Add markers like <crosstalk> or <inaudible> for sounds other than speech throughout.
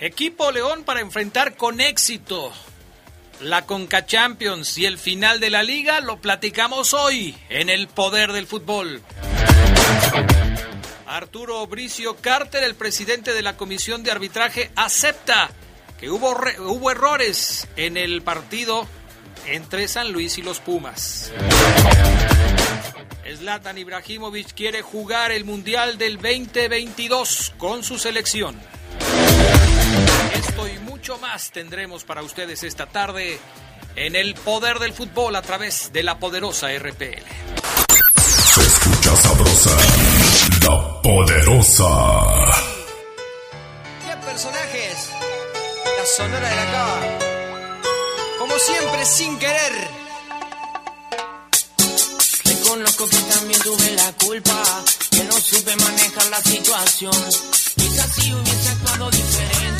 Equipo León para enfrentar con éxito la Conca Champions y el final de la liga lo platicamos hoy en el poder del fútbol. Arturo Bricio Carter, el presidente de la Comisión de Arbitraje, acepta que hubo, hubo errores en el partido entre San Luis y los Pumas. Zlatan Ibrahimovic quiere jugar el Mundial del 2022 con su selección. Esto y mucho más tendremos para ustedes esta tarde en el poder del fútbol a través de la poderosa RPL. Se escucha sabrosa, la poderosa. ¿Qué personajes? La sonora de la cava. Como siempre, sin querer. Reconozco que también tuve la culpa, que no supe manejar la situación. Quizás si hubiese actuado diferente,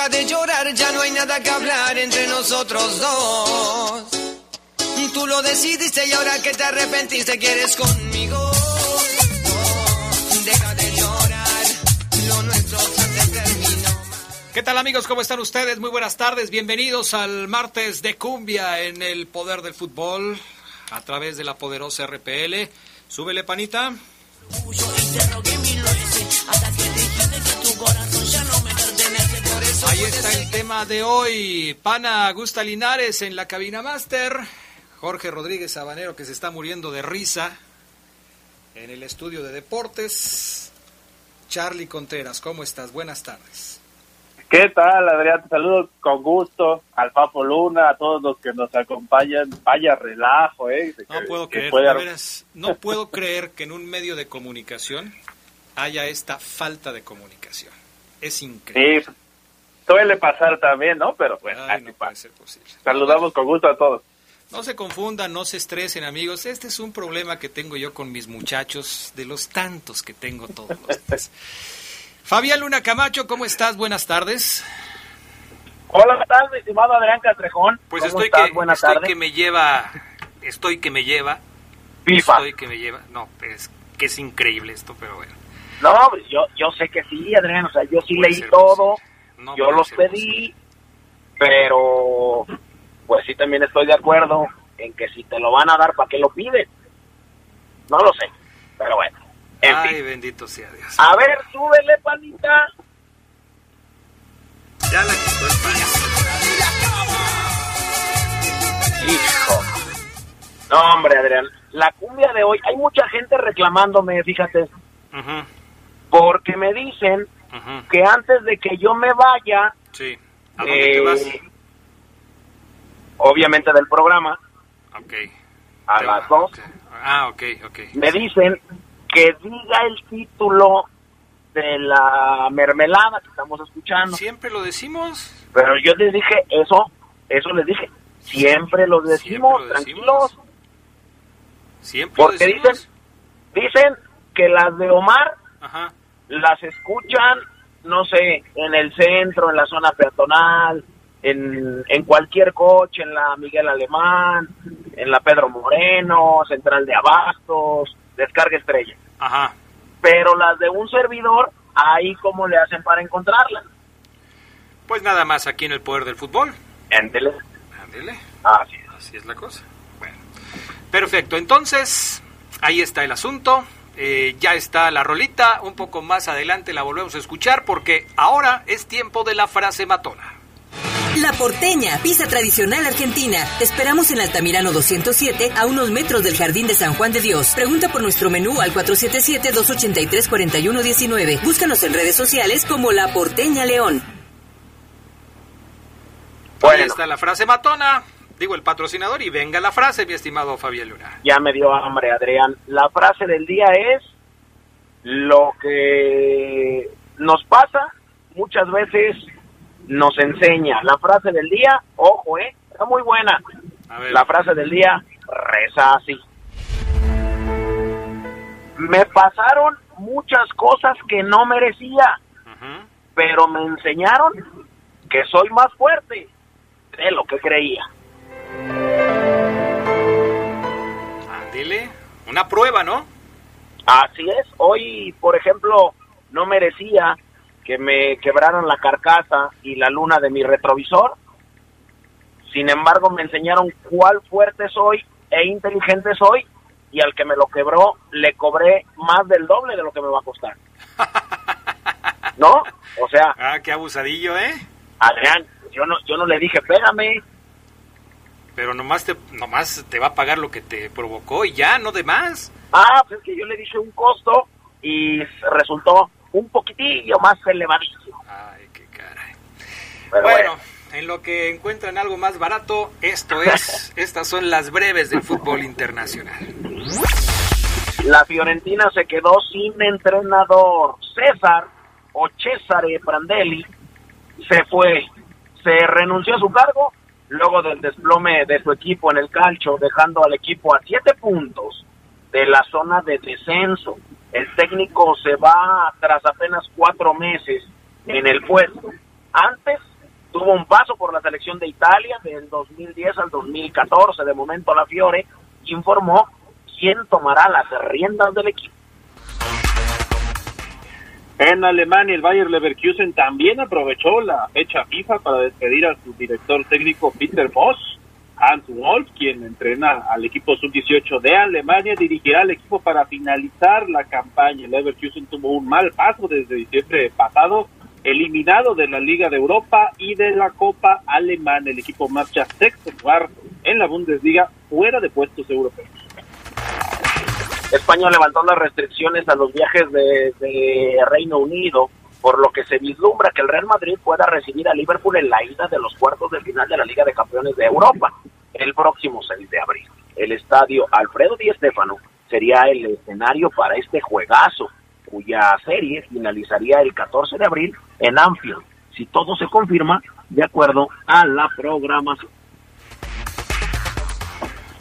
deja de llorar, ya no hay nada que hablar entre nosotros dos. Tú lo decidiste y ahora que te arrepentiste quieres conmigo. Deja de llorar, lo nuestro se terminó. ¿Qué tal amigos? ¿Cómo están ustedes? Muy buenas tardes. Bienvenidos al martes de cumbia en el poder del fútbol a través de la poderosa RPL. Súbele panita. Y te rogué mil veces, hasta que Ahí está el tema de hoy. Pana Augusta Linares en la cabina máster. Jorge Rodríguez Sabanero que se está muriendo de risa en el estudio de deportes. Charlie Contreras, ¿cómo estás? Buenas tardes. ¿Qué tal, Adrián? Te saludo con gusto al Papo Luna, a todos los que nos acompañan. Vaya relajo, ¿eh? De No que- puedo que creer, puede veras, no puedo creer que en un medio de comunicación haya esta falta de comunicación. Es increíble. Sí, suele pasar también, ¿no? Pero bueno, Ay, no puede ser posible. Saludamos con gusto a todos. No se confundan, no se estresen, amigos. Este es un problema que tengo yo con mis muchachos, de los tantos que tengo todos los días. <laughs> Fabián Luna Camacho, ¿cómo estás? Buenas tardes. Hola, ¿qué tal, mi estimado Adrián Castrejón? Pues ¿Cómo estoy estás? que, Buenas estoy que me lleva, estoy que me lleva, FIFA. estoy que me lleva. No, es que es increíble esto, pero bueno. No, pues yo, yo sé que sí, Adrián. O sea, yo sí Puede leí ser todo. No yo los pedí. Pero, pues sí, también estoy de acuerdo en que si te lo van a dar, ¿para qué lo piden? No lo sé. Pero bueno. En Ay, fin. bendito sea Dios. A ver, súbele, panita. Ya la quitó el pan. Hijo. No, hombre, Adrián. La cumbia de hoy, hay mucha gente reclamándome, fíjate, porque me dicen ujú, que antes de que yo me vaya, Sí. ¿A dónde te eh, vas? obviamente del programa, Ok. a Te las vas, dos, ok. Ah, ok, ok. me dicen que diga el título de la mermelada que estamos escuchando. Siempre lo decimos. Pero yo les dije eso, eso les dije. Siempre lo decimos, Siempre lo tranquilos. decimos. Siempre lo Porque decimos. dicen, dicen que las de Omar Ajá. Las escuchan, no sé, en el centro, en la zona peatonal, en, en cualquier coche, en la Miguel Alemán, en la Pedro Moreno, Central de Abastos, Descarga Estrella. Ajá. Pero las de un servidor, ahí cómo le hacen para encontrarlas. Pues nada más aquí en el poder del fútbol. Ándele. Ándele. Así es. Así es la cosa. Bueno. Perfecto. Entonces, ahí está el asunto. Eh, ya está la rolita. Un poco más adelante la volvemos a escuchar porque ahora es tiempo de la frase matona. La Porteña, pizza tradicional argentina. Te esperamos en Altamirano 207, a unos metros del Jardín de San Juan de Dios. Pregunta por nuestro menú al 477-283-4119. Búscanos en redes sociales como La Porteña León. Ahí Bueno, está la frase matona, digo el patrocinador, y venga la frase, mi estimado Fabián Luna. ya me dio hambre, Adrián. La frase del día es, lo que nos pasa muchas veces nos enseña. La frase del día, ojo, eh, está muy buena. A ver. La frase del día reza así. Me pasaron muchas cosas que no merecía, pero me enseñaron que soy más fuerte de lo que creía. Ándele, una prueba, ¿no? Así es, hoy, por ejemplo, no merecía que me quebraran la carcasa y la luna de mi retrovisor. Sin embargo, me enseñaron cuál fuerte soy e inteligente soy y al que me lo quebró le cobré más del doble de lo que me va a costar. <laughs> ¿No? O sea, Ah, qué abusadillo, ¿eh? Adrián, yo no, yo no le dije, pégame. Pero nomás te, nomás te va a pagar lo que te provocó y ya, no de más. Ah, pues es que yo le dije un costo y resultó un poquitillo más elevadísimo. Ay, qué caray. Pero Bueno, en lo que encuentran algo más barato, esto es, <laughs> estas son las breves del fútbol internacional. La Fiorentina se quedó sin entrenador. César o Cesare Prandelli se fue, se renunció a su cargo luego del desplome de su equipo en el calcio, dejando al equipo a siete puntos de la zona de descenso. El técnico se va tras apenas cuatro meses en el puesto. Antes tuvo un paso por la selección de Italia del 2010 al 2014. De momento la Fiore informó quién tomará las riendas del equipo. En Alemania, el Bayer Leverkusen también aprovechó la fecha FIFA para despedir a su director técnico Peter Bosch. Hans Wolf, quien entrena al equipo sub-18 de Alemania, dirigirá al equipo para finalizar la campaña. El Leverkusen tuvo un mal paso desde diciembre pasado, eliminado de la Liga de Europa y de la Copa Alemana. El equipo marcha sexto lugar en la Bundesliga, fuera de puestos europeos. España levantó las restricciones a los viajes de, de Reino Unido, por lo que se vislumbra que el Real Madrid pueda recibir a Liverpool en la ida de los cuartos de final de la Liga de Campeones de Europa el próximo 6 de abril. El estadio Alfredo Di Stéfano sería el escenario para este juegazo, cuya serie finalizaría el 14 de abril en Anfield, si todo se confirma de acuerdo a la programación.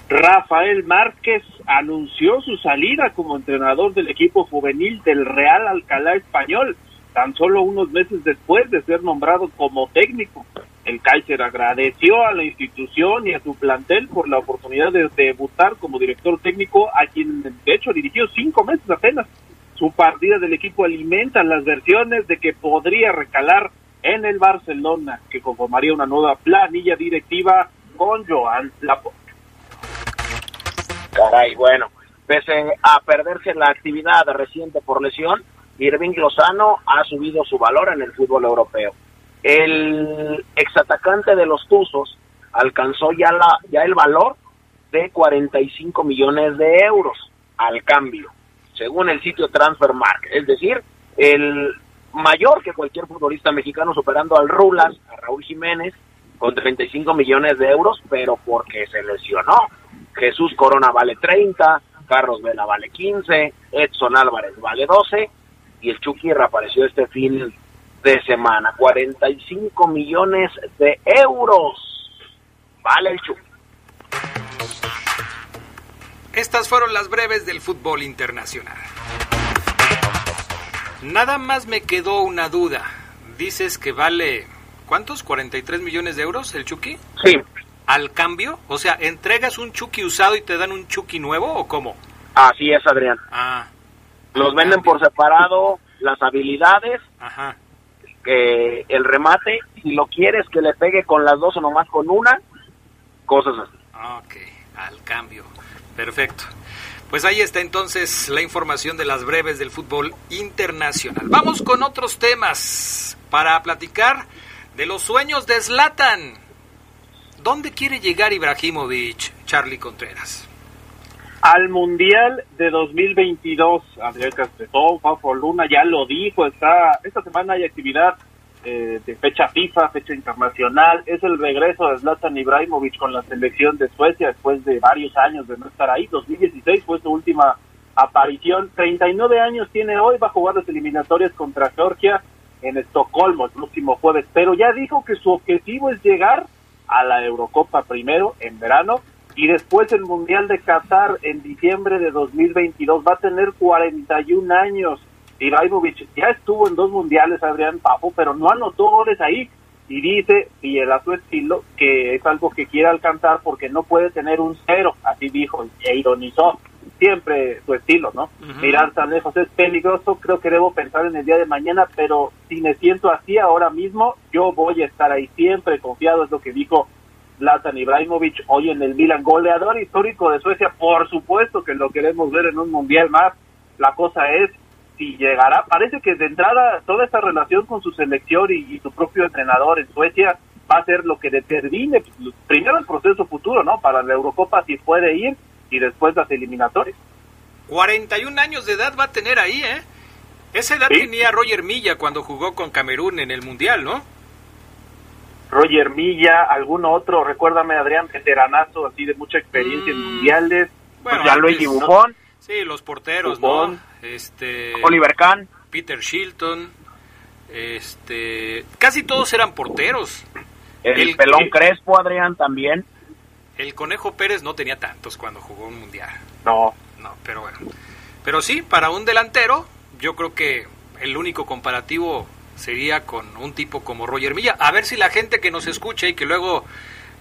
Rafael Márquez anunció su salida como entrenador del equipo juvenil del Real Alcalá Español, tan solo unos meses después de ser nombrado como técnico. El Kaiser agradeció a la institución y a su plantel por la oportunidad de debutar como director técnico, a quien de hecho dirigió cinco meses apenas. Su partida del equipo alimenta las versiones de que podría recalar en el Barcelona, que conformaría una nueva planilla directiva con Joan Laporte. Caray, bueno, pese a perderse la actividad reciente por lesión, Irving Lozano ha subido su valor en el fútbol europeo. El exatacante de los Tuzos alcanzó ya, la, ya el valor de 45 millones de euros al cambio, según el sitio Transfermarkt, es decir, el mayor que cualquier futbolista mexicano superando al Rulas, a Raúl Jiménez, con 35 millones de euros, pero porque se lesionó. Jesús Corona vale 30, Carlos Vela vale 15, Edson Álvarez vale 12 y el Chucky reapareció este fin de semana. 45 millones de euros vale el Chucky. Estas fueron las breves del fútbol internacional. Nada más me quedó una duda. Dices que vale, ¿cuántos? ¿43 millones de euros el Chucky? Sí, ¿Al cambio? O sea, ¿entregas un Chucky usado y te dan un Chucky nuevo o cómo? así es, Adrián. Ah, Los venden cambio. por separado, las habilidades, Ajá. que el remate, si lo quieres que le pegue con las dos o nomás con una, cosas así. Ok, al cambio. Perfecto. Pues ahí está entonces la información de las breves del fútbol internacional. Vamos con otros temas para platicar de los sueños de Zlatan. ¿Dónde quiere llegar Ibrahimovic, Charlie Contreras? al Mundial de 2022. Adrián Castretón, Fafo Luna ya lo dijo, está esta semana hay actividad eh, de fecha FIFA, fecha internacional. Es el regreso de Zlatan Ibrahimovic con la selección de Suecia después de varios años de no estar ahí. 2016 fue su última aparición. 39 años tiene hoy, va a jugar las eliminatorias contra Georgia en Estocolmo el próximo jueves, pero ya dijo que su objetivo es llegar a la Eurocopa primero en verano y después el Mundial de Qatar en diciembre de 2022. Va a tener 41 años. Ibrahimovic ya estuvo en dos mundiales, Adrián Papo, pero no anotó goles ahí. Y dice, fiel a su estilo, que es algo que quiere alcanzar porque no puede tener un cero, así dijo, e ironizó siempre su estilo, ¿no? Mirar tan lejos es peligroso, creo que debo pensar en el día de mañana, pero si me siento así ahora mismo, yo voy a estar ahí siempre confiado, es lo que dijo Latan Ibrahimovic hoy en el Milan, goleador histórico de Suecia, por supuesto que lo queremos ver en un mundial más, la cosa es si llegará, parece que de entrada toda esta relación con su selección y, y su propio entrenador en Suecia va a ser lo que determine primero el proceso futuro, ¿no? Para la Eurocopa si puede ir y después las eliminatorias. 41 años de edad va a tener ahí, ¿eh? Esa edad Sí. tenía Roger Milla cuando jugó con Camerún en el Mundial, ¿no? Roger Milla, algún otro, recuérdame Adrián, veteranazo así de mucha experiencia en Mm. mundiales. Bueno, ya Luigi ¿no? Buffon, Sí, los porteros, Buffon. ¿no? Este, Oliver Kahn. Peter Shilton, este, casi todos eran porteros. El, El- pelón el- Crespo, Adrián, también. El Conejo Pérez no tenía tantos cuando jugó un Mundial. No, No, pero bueno. Pero sí, para un delantero, yo creo que el único comparativo sería con un tipo como Roger Milla. A ver si la gente que nos escucha y que luego,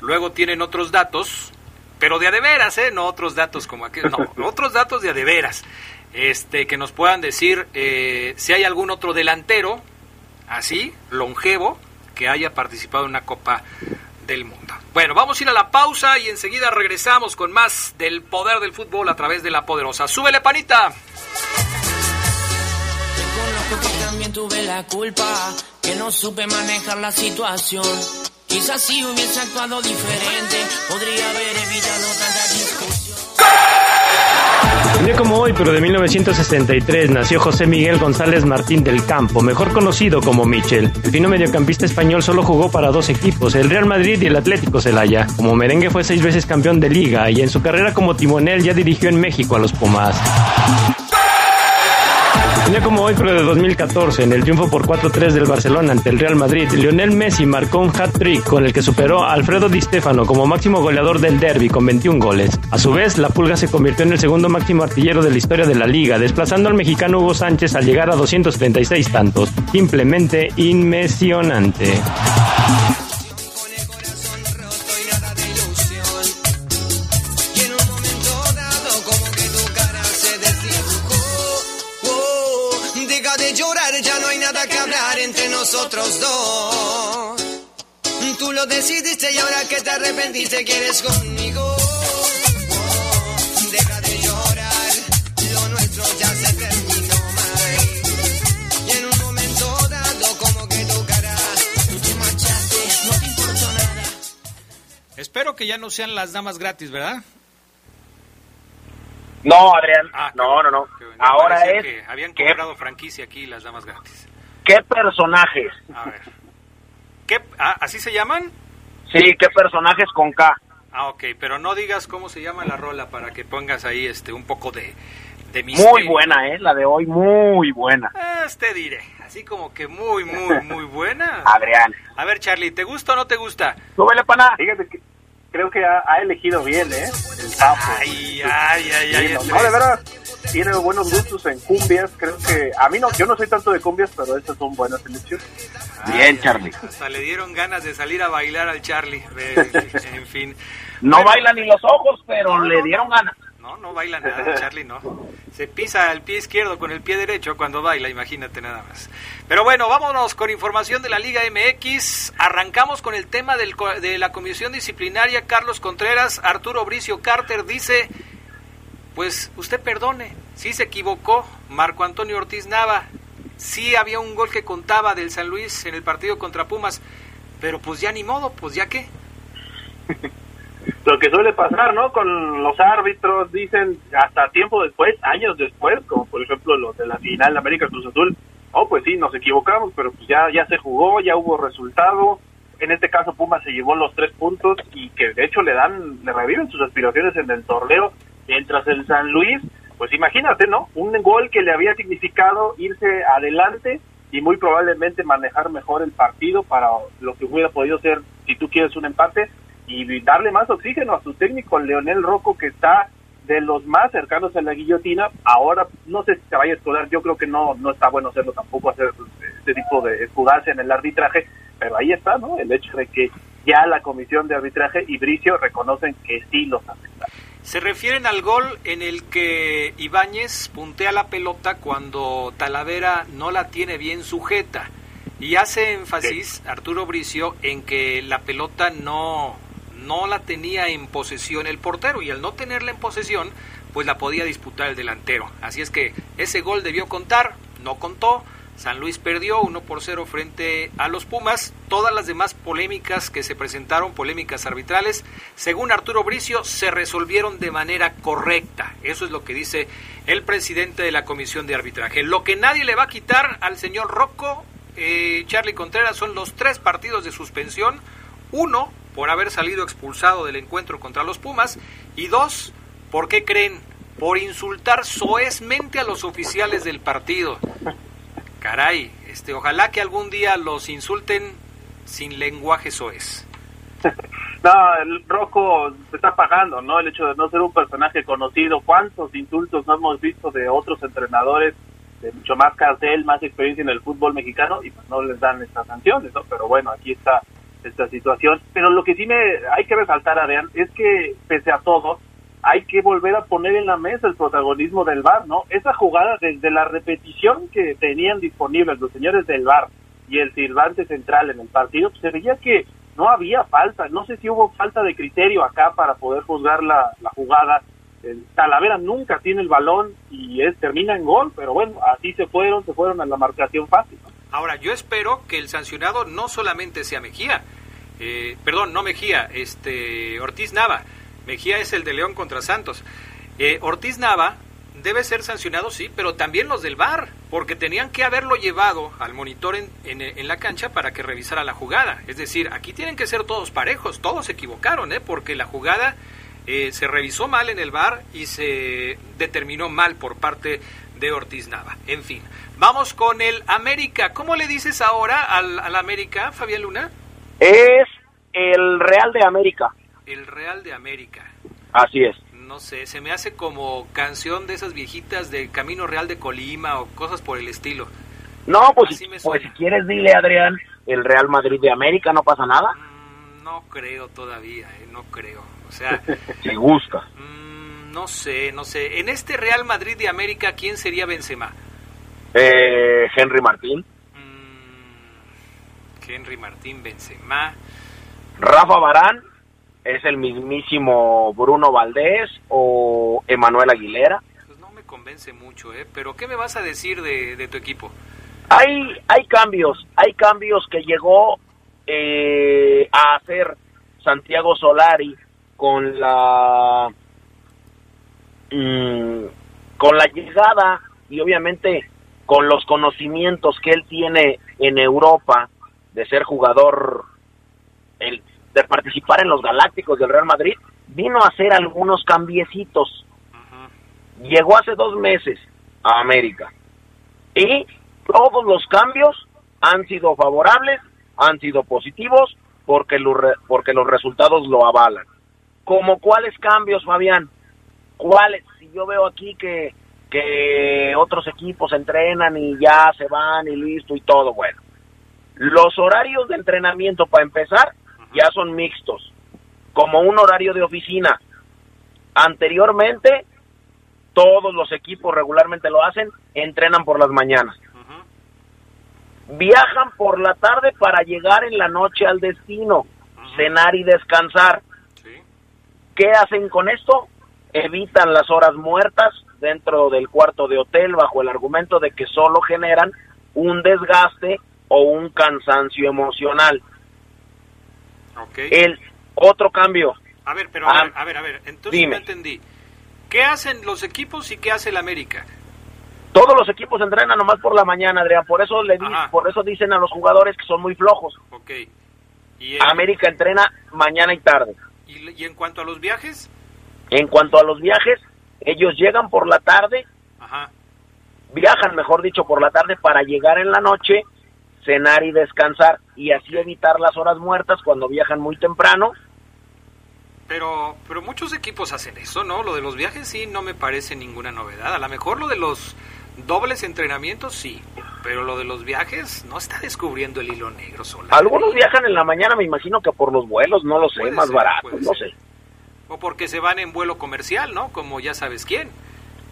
luego tienen otros datos, pero de a de veras, ¿eh? No otros datos como aquel, no, <laughs> otros datos de a de veras. Este, que nos puedan decir eh, si hay algún otro delantero así, longevo, que haya participado en una Copa Bueno, vamos a ir a la pausa y enseguida regresamos con más del poder del fútbol a través de la poderosa. ¡Súbele, panita! La. Un día como hoy, pero de 1963, nació José Miguel González Martín del Campo, mejor conocido como Michel. El fino mediocampista español solo jugó para dos equipos, el Real Madrid y el Atlético Celaya. Como merengue fue seis veces campeón de liga y en su carrera como timonel ya dirigió en México a los Pumas. Un día como hoy, pero de 2014, en el triunfo por 4-3 del Barcelona ante el Real Madrid, Lionel Messi marcó un hat-trick con el que superó a Alfredo Di Stéfano como máximo goleador del derby con 21 goles. A su vez, la Pulga se convirtió en el segundo máximo artillero de la historia de la liga, desplazando al mexicano Hugo Sánchez al llegar a 236 tantos. Simplemente inmesionante. Lo decidiste y ahora que te arrepentiste, quieres conmigo. Deja de llorar, lo nuestro ya se terminó, May. Y en un momento dado, como que tu cara Tú te marchaste, no te importó nada. Espero que ya no sean las damas gratis, ¿verdad? No, Adrián. Ah, no, no, no. Ahora es que habían ¿qué, comprado franquicia aquí las damas gratis. qué personajes. A ver. ¿Qué, ah, ¿Así se llaman? Sí, qué personajes con K. Ah, ok, pero no digas cómo se llama la rola para que pongas ahí este un poco de, de misterio. Muy buena, ¿eh? La de hoy, muy buena. Ah, te diré, así como que muy, muy, <laughs> muy buena. Adrián. A ver, Charlie, ¿te gusta o no te gusta? Súbele, pana. fíjate que creo que ha, ha elegido bien, ¿eh? El sapo. Ay, ay, ay, Sí, ay. no, este no, de es- verdad, tiene buenos gustos en cumbias, creo que, a mí no, yo no soy tanto de cumbias, pero estas son buenas selecciones. Bien, Charlie. Hasta le dieron ganas de salir a bailar al Charlie. Eh, <laughs> en fin. No Bueno, baila ni los ojos, pero No, le dieron ganas. No, no baila nada, Charlie, no. Se pisa el pie izquierdo con el pie derecho cuando baila, imagínate nada más. Pero bueno, vámonos con información de la Liga MX. Arrancamos con el tema del co- de la comisión disciplinaria. Carlos Contreras, Arturo Bricio Carter dice, pues usted perdone, sí se equivocó. Marco Antonio Ortiz Nava, sí había un gol que contaba del San Luis en el partido contra Pumas, pero pues ya ni modo, pues ya qué. <laughs> Lo que suele pasar, ¿no? Con los árbitros, dicen hasta tiempo después, años después, como por ejemplo los de la final de América Cruz Azul, oh, pues sí, nos equivocamos, pero pues ya, ya se jugó, ya hubo resultado. En este caso Puma se llevó los tres puntos y que de hecho le dan, le reviven sus aspiraciones en el torneo, mientras el San Luis, pues imagínate, ¿no? Un gol que le había significado irse adelante y muy probablemente manejar mejor el partido para lo que hubiera podido ser, si tú quieres, un empate y darle más oxígeno a su técnico, Leonel Rocco, que está de los más cercanos a la guillotina. Ahora, no sé si se vaya a escudar, yo creo que no, no está bueno hacerlo tampoco, hacer este tipo de escudarse en el arbitraje, pero ahí está, ¿no? El hecho de que ya la comisión de arbitraje y Bricio reconocen que sí los afectaron. Se refieren al gol en el que Ibáñez puntea la pelota cuando Talavera no la tiene bien sujeta. Y hace énfasis Arturo Bricio en que la pelota no, no la tenía en posesión el portero y al no tenerla en posesión, pues la podía disputar el delantero. Así es que ese gol debió contar, no contó. San Luis perdió 1 por 0 frente a los Pumas. Todas las demás polémicas que se presentaron, polémicas arbitrales, según Arturo Bricio, se resolvieron de manera correcta. Eso es lo que dice el presidente de la Comisión de Arbitraje. Lo que nadie le va a quitar al señor Rocco, eh, Charlie Contreras, son los tres partidos de suspensión. Uno, por haber salido expulsado del encuentro contra los Pumas. Y dos, ¿por qué creen? Por insultar soezmente a los oficiales del partido. Caray, este, ojalá que algún día los insulten sin lenguaje soez. <laughs> No, el Rocco se está pagando, ¿no? El hecho de no ser un personaje conocido. ¿Cuántos insultos no hemos visto de otros entrenadores de mucho más cartel, más experiencia en el fútbol mexicano y pues no les dan estas sanciones, ¿no? Pero bueno, aquí está esta situación. Pero lo que sí me hay que resaltar, Adrián, es que pese a todo, hay que volver a poner en la mesa el protagonismo del VAR, ¿no? Esa jugada desde la repetición que tenían disponibles los señores del VAR y el silbante central en el partido, pues se veía que no había falta, no sé si hubo falta de criterio acá para poder juzgar la, la jugada. El Talavera nunca tiene el balón y es, termina en gol, pero bueno, así se fueron, se fueron a la marcación fácil. Ahora, yo espero que el sancionado no solamente sea Mejía, eh, perdón, no Mejía, este Ortiz Nava. Mejía es el de León contra Santos. Eh, Ortiz Nava debe ser sancionado, sí, pero también los del VAR, porque tenían que haberlo llevado al monitor en, en, en, la cancha para que revisara la jugada. Es decir, aquí tienen que ser todos parejos, todos se equivocaron, ¿eh? porque la jugada eh, se revisó mal en el VAR y se determinó mal por parte de Ortiz Nava. En fin, vamos con el América. ¿Cómo le dices ahora al, al América, Fabián Luna? Es el Real de América. El Real de América. Así es. No sé, se me hace como canción de esas viejitas de Camino Real de Colima o cosas por el estilo. No, pues, si, pues si quieres dile, Adrián, el Real Madrid de América, no pasa nada. Mm, no creo todavía, eh, no creo. O sea... <laughs> si gusta. Mm, no sé, no sé. En este Real Madrid de América, ¿quién sería Benzema? Eh, Henry Martín. Mm, Henry Martín, Benzema. Rafa Barán es el mismísimo Bruno Valdés o Emanuel Aguilera. Pues no me convence mucho, ¿eh? Pero ¿qué me vas a decir de, de tu equipo? Hay, hay cambios, hay cambios que llegó eh, a hacer Santiago Solari con la mmm, con la llegada y obviamente con los conocimientos que él tiene en Europa de ser jugador el, de participar en los Galácticos del Real Madrid, vino a hacer algunos cambiecitos. Llegó hace dos meses a América. Y todos los cambios han sido favorables, han sido positivos, porque, lo porque los resultados lo avalan. ¿Como cuáles cambios, Fabián? ¿Cuáles? Si yo veo aquí que, que otros equipos entrenan y ya se van y listo y todo, bueno. Los horarios de entrenamiento, para empezar, ya son mixtos, como un horario de oficina. Anteriormente, todos los equipos regularmente lo hacen, entrenan por las mañanas. Uh -huh. Viajan por la tarde para llegar en la noche al destino, uh -huh. cenar y descansar. Sí. ¿Qué hacen con esto? Evitan las horas muertas dentro del cuarto de hotel bajo el argumento de que solo generan un desgaste o un cansancio emocional. Okay. El otro cambio. A ver, pero a, ah, ver, a ver, a ver, entonces dime. no entendí. ¿Qué hacen los equipos y qué hace el América? Todos los equipos entrenan nomás por la mañana, Adrián. Por eso le di- por eso dicen a los jugadores que son muy flojos. Ok. ¿Y, el- América entrena mañana y tarde. y, y en cuanto a los viajes? En cuanto a los viajes, ellos llegan por la tarde, Ajá. viajan, mejor dicho, por la tarde para llegar en la noche, cenar y descansar y así evitar las horas muertas cuando viajan muy temprano. Pero, pero muchos equipos hacen eso, ¿no? Lo de los viajes sí no me parece ninguna novedad. A lo mejor lo de los dobles entrenamientos sí, pero lo de los viajes no está descubriendo el hilo negro sola. Algunos viajan en la mañana, me imagino que por los vuelos, no lo sé, Puede más ser, baratos, no ser. sé. O porque se van en vuelo comercial, ¿no? Como ya sabes quién.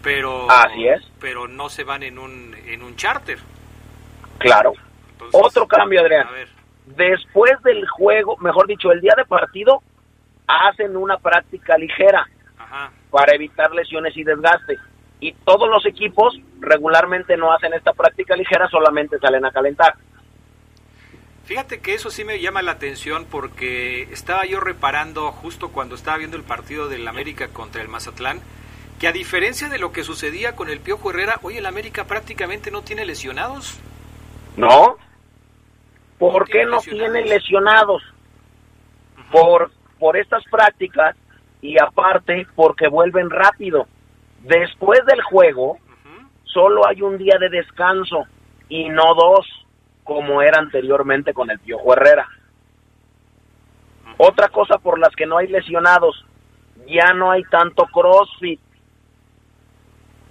Pero Así es. Pero no se van en un en un charter. Claro. Entonces, Otro cambio, Adrián. A ver. Después del juego, mejor dicho, el día de partido, hacen una práctica ligera Ajá. para evitar lesiones y desgaste. Y todos los equipos regularmente no hacen esta práctica ligera, solamente salen a calentar. Fíjate que eso sí me llama la atención porque estaba yo reparando justo cuando estaba viendo el partido del América contra el Mazatlán, que a diferencia de lo que sucedía con el Piojo Herrera, hoy el América prácticamente no tiene lesionados. ¿No? ¿Por qué no tienen lesionados? Por, por estas prácticas y aparte porque vuelven rápido. Después del juego, solo hay un día de descanso y no dos, como era anteriormente con el Piojo Herrera. Otra cosa por las que no hay lesionados, ya no hay tanto CrossFit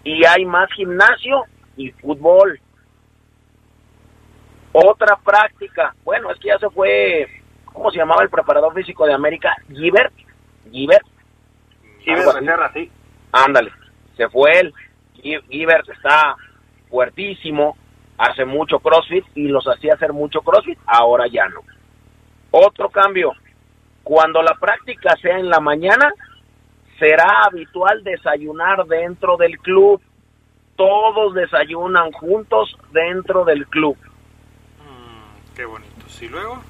y hay más gimnasio y fútbol. Otra práctica, bueno, es que ya se fue, ¿cómo se llamaba el preparador físico de América? Algo así. Becerra, sí. ándale, se fue él. Gi- Givert está fuertísimo, hace mucho CrossFit y los hacía hacer mucho CrossFit, ahora ya no. Otro cambio, cuando la práctica sea en la mañana, será habitual desayunar dentro del club. Todos desayunan juntos dentro del club. Qué bonitos. Y luego,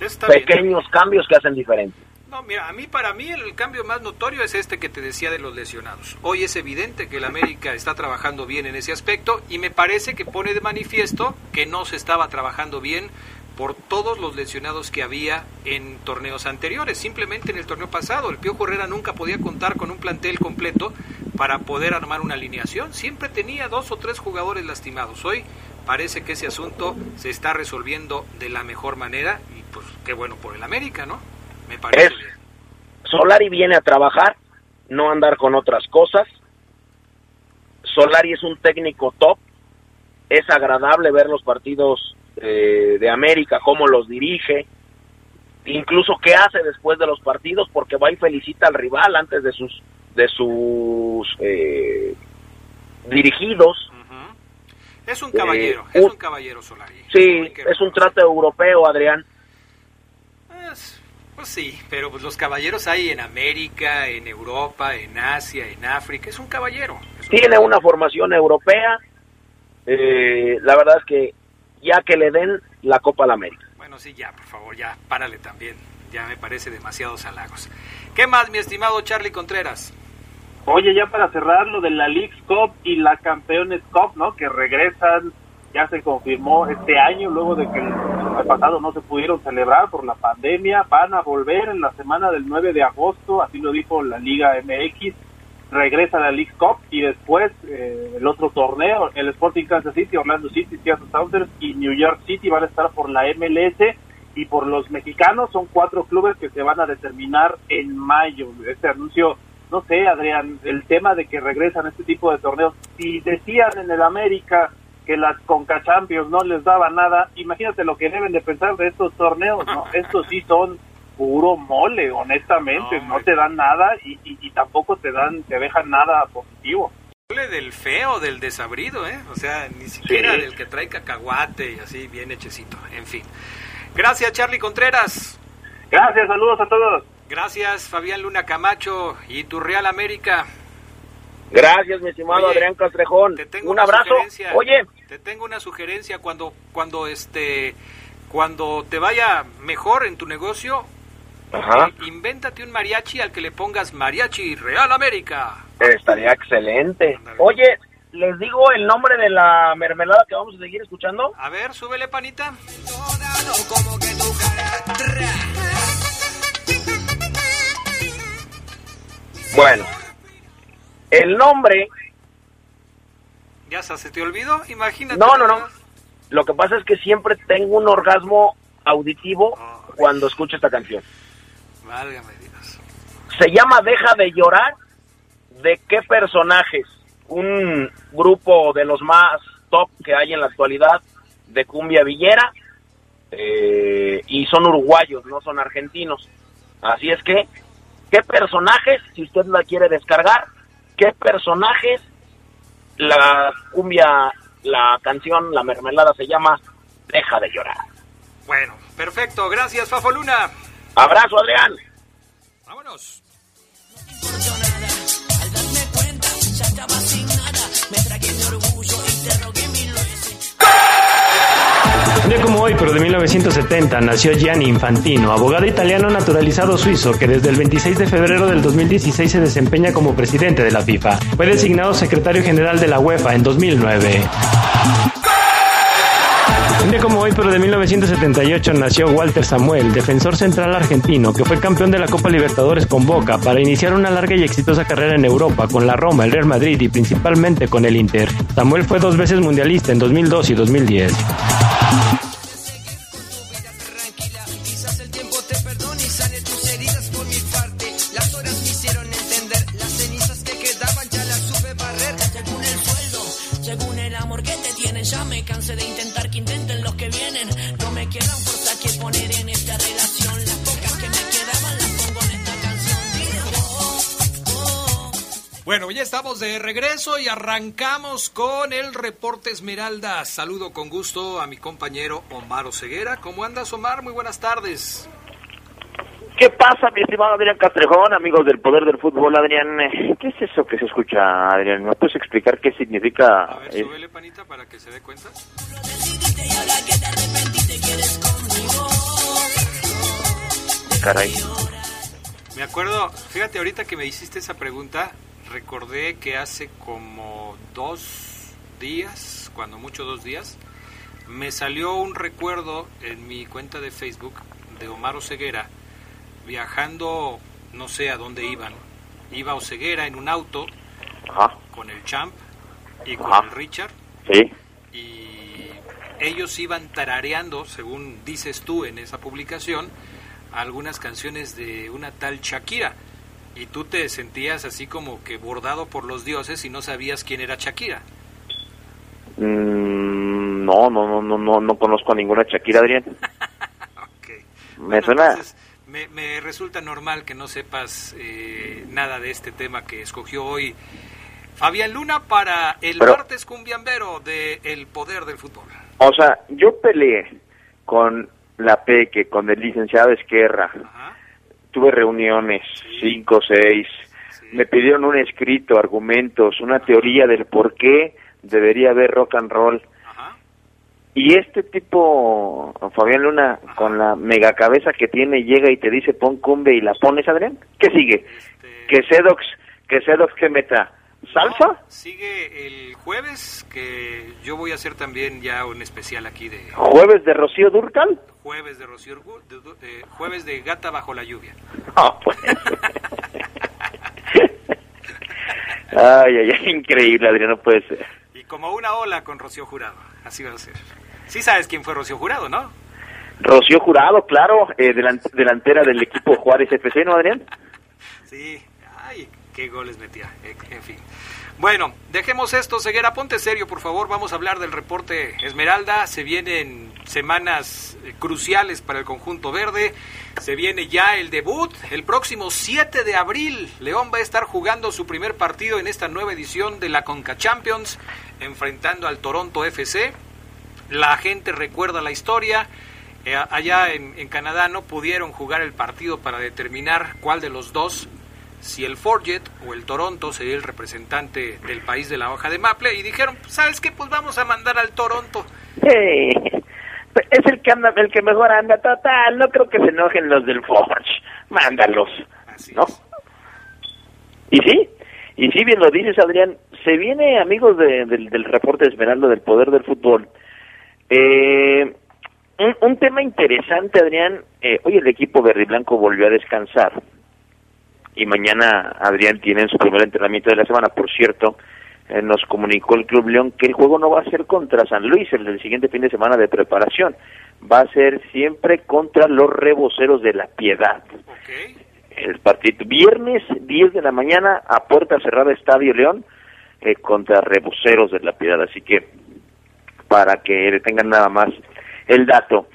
está bien. Pequeños cambios que hacen diferencia. No, mira, a mí para mí el cambio más notorio es este que te decía de los lesionados. Hoy es evidente que el América está trabajando bien en ese aspecto y me parece que pone de manifiesto que no se estaba trabajando bien por todos los lesionados que había en torneos anteriores. Simplemente en el torneo pasado el Piojo Herrera nunca podía contar con un plantel completo para poder armar una alineación. Siempre tenía dos o tres jugadores lastimados. Hoy parece que ese asunto se está resolviendo de la mejor manera y pues qué bueno por el América, ¿no? Me parece. Solari viene a trabajar, no andar con otras cosas. Solari es un técnico top. Es agradable ver los partidos eh, de América, cómo los dirige, incluso qué hace después de los partidos, porque va y felicita al rival antes de sus de sus eh, dirigidos. Es un caballero, Eh, es un- caballero Solari. Sí, es un trato europeo, Adrián. Es- pues sí, pero pues los caballeros hay en América, en Europa, en Asia, en África. Es un caballero. es un tiene caballero. una formación europea. eh, la verdad es que ya que le den la Copa a la América. Bueno, sí, ya, por favor, ya, párale también. Ya me parece demasiados halagos. ¿Qué más, mi estimado Charlie Contreras? Oye, ya para cerrar lo de la Leagues Cup y la Campeones Cup, ¿no? Que regresan, ya se confirmó este año, luego de que el pasado no se pudieron celebrar por la pandemia, van a volver en la semana del 9 de agosto, así lo dijo la Liga MX, regresa la Leagues Cup y después eh, el otro torneo, el Sporting Kansas City, Orlando City, Seattle Sounders y New York City van a estar por la MLS y por los mexicanos son cuatro clubes que se van a determinar en mayo. Este anuncio, no sé, Adrián, el tema de que regresan este tipo de torneos, si decían en el América que las Conca Champions no les daba nada, imagínate lo que deben de pensar de estos torneos, ¿no? Estos sí son puro mole, honestamente, No, te dan nada y, y- y tampoco te dan, te dejan nada positivo. Hable del feo, del desabrido, ¿eh? O sea, ni siquiera Sí. del que trae cacahuate y así bien hechecito. En fin. Gracias, Charlie Contreras. Gracias, saludos a todos. Gracias, Fabián Luna Camacho y tu Real América. Gracias, mi estimado Oye, Adrián Castrejón. Te tengo Un una abrazo. sugerencia. Oye, te tengo una sugerencia cuando cuando este cuando te vaya mejor en tu negocio, Ajá. invéntate un mariachi al que le pongas mariachi Real América. estaría excelente. Oye, les digo el nombre de la mermelada que vamos a seguir escuchando. A ver, súbele, panita. Bueno, el nombre, ¿Ya se te olvidó? Imagínate. no, no, no. Lo que pasa es que siempre tengo un orgasmo auditivo cuando escucho esta canción. Válgame Dios. Se llama Deja de llorar. ¿De qué personajes? Un grupo de los más top que hay en la actualidad de cumbia villera. eh, y son uruguayos, no son argentinos. Así es que, ¿qué personajes, si usted la quiere descargar, qué personajes la cumbia, la canción, la mermelada se llama Deja de llorar? Bueno, perfecto. Gracias, Fafo Luna. Abrazo, Adrián. Vámonos. importó nada. Al darme cuenta, ya estaba sin nada. Me tragué mi orgullo y te rogué mil veces. Un día como hoy, pero de 1970, nació Gianni Infantino, abogado italiano naturalizado suizo que desde el 26 de febrero del 2016 se desempeña como presidente de la FIFA. Fue designado secretario general de la UEFA en 2009. Pero de 1978, nació Walter Samuel, defensor central argentino, que fue campeón de la Copa Libertadores con Boca para iniciar una larga y exitosa carrera en Europa con la Roma, el Real Madrid y principalmente con el Inter. Samuel fue dos veces mundialista en 2002 y 2010. Bueno, ya estamos de regreso y arrancamos con el reporte Esmeralda. Saludo con gusto a mi compañero Omar Oseguera. ¿Cómo andas, Omar? Muy buenas tardes. ¿Qué pasa, mi estimado Adrián Castrejón, amigos del Poder del Fútbol? Adrián, eh, ¿qué es eso que se escucha, Adrián? ¿Me puedes explicar qué significa? A ver, eh, súbele, panita, para que se dé cuenta. Caray. Me acuerdo, fíjate, ahorita que me hiciste esa pregunta, recordé que hace como dos días, cuando mucho dos días, me salió un recuerdo en mi cuenta de Facebook de Omar Oseguera viajando, no sé a dónde iban. Iba Oseguera en un auto Ajá, con el Champ y con Ajá. el Richard sí. y ellos iban tarareando, según dices tú en esa publicación, algunas canciones de una tal Shakira. Y tú te sentías así como que bordado por los dioses y no sabías quién era Shakira. Mm, no, no, no, no, no, no conozco a ninguna Shakira, Adrián. <laughs> Ok. Me Bueno, suena... entonces, me, me resulta normal que no sepas eh, nada de este tema que escogió hoy Fabián Luna para el Pero- martes cumbiambero de El Poder del Fútbol. O sea, yo peleé con la Peque, con el licenciado Esquerra. Ajá. Tuve reuniones, cinco, seis. Me pidieron un escrito, argumentos, una teoría del por qué debería haber rock and roll. Y este tipo, Fabián Luna, con la mega cabeza que tiene, llega y te dice pon cumbe y la pones, Adrián. ¿Qué sigue? Este- Que Sedox, que Sedox que meta salsa. No, sigue el jueves, que yo voy a hacer también ya un especial aquí de Jueves de Rocío Durcal. Jueves de Rocío de- de- jueves de Gata bajo la lluvia. No, pues. ay, ay, ay, increíble, Adrián, no puede ser. Y como una ola con Rocío Jurado, así va a ser. Sí sabes quién fue Rocío Jurado, ¿no? Rocío Jurado, claro, eh, delan- delantera del equipo Juárez FC, ¿no, Adrián? Sí, ay, qué goles metía, eh, en fin. Bueno, dejemos esto, Ceguera, ponte serio, por favor, vamos a hablar del reporte Esmeralda, se vienen semanas eh, cruciales para el conjunto verde, se viene ya el debut, el próximo 7 de abril, León va a estar jugando su primer partido en esta nueva edición de la Conca Champions, enfrentando al Toronto FC, la gente recuerda la historia. Eh, allá en, en Canadá no pudieron jugar el partido para determinar cuál de los dos, si el Forget o el Toronto sería el representante del país de la hoja de Maple. Y dijeron, ¿sabes qué? Pues vamos a mandar al Toronto. Eh, es el que anda, el que mejor anda, total, no creo que se enojen los del Forge, mándalos, Así ¿no? es. Y sí, y sí, bien lo dices, Adrián, se viene, amigos de- del, del reporte de Esmeralda del Poder del Fútbol, eh, un, un tema interesante, Adrián. Eh, hoy el equipo verde y blanco volvió a descansar y mañana Adrián tiene su primer entrenamiento de la semana. Por cierto, eh, nos comunicó el Club León que el juego no va a ser contra San Luis el del siguiente fin de semana de preparación, va a ser siempre contra los reboceros de la Piedad. El partido viernes 10 de la mañana a puerta cerrada Estadio León eh, contra reboceros de la Piedad, así que para que tengan nada más el dato.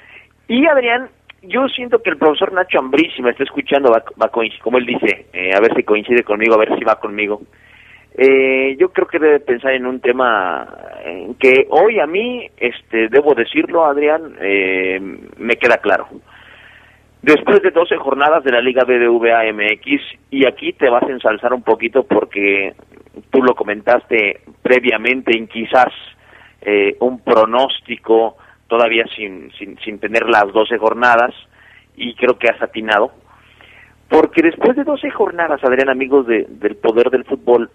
Y Adrián, yo siento que el profesor Nacho Ambriz, si me está escuchando, va, va a coincidir, como él dice, eh, a ver si coincide conmigo, a ver si va conmigo. Eh, yo creo que debe pensar en un tema que hoy a mí, este, debo decirlo, Adrián, eh, me queda claro. Después de 12 jornadas de la Liga BBVA MX, y aquí te vas a ensalzar un poquito porque tú lo comentaste previamente en quizás eh, un pronóstico todavía sin, sin, sin tener las 12 jornadas, y creo que has atinado, porque después de 12 jornadas, Adrián, amigos de, del poder del fútbol,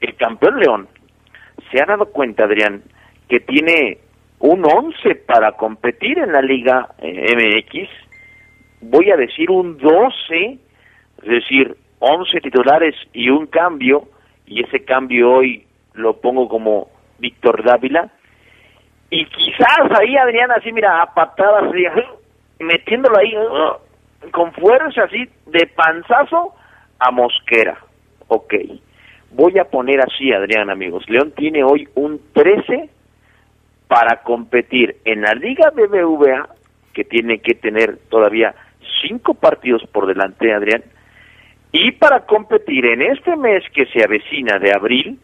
el campeón León se ha dado cuenta, Adrián, que tiene un 11 para competir en la Liga eh, MX, voy a decir un 12, es decir, 11 titulares y un cambio, y ese cambio hoy lo pongo como Víctor Dávila, y quizás ahí Adrián así, mira, a patadas, metiéndolo ahí con fuerza así, de panzazo a Mosquera. Ok, voy a poner así, Adrián, amigos, León tiene hoy un 13 para competir en la Liga BBVA, que tiene que tener todavía cinco partidos por delante, Adrián, y para competir en este mes que se avecina de abril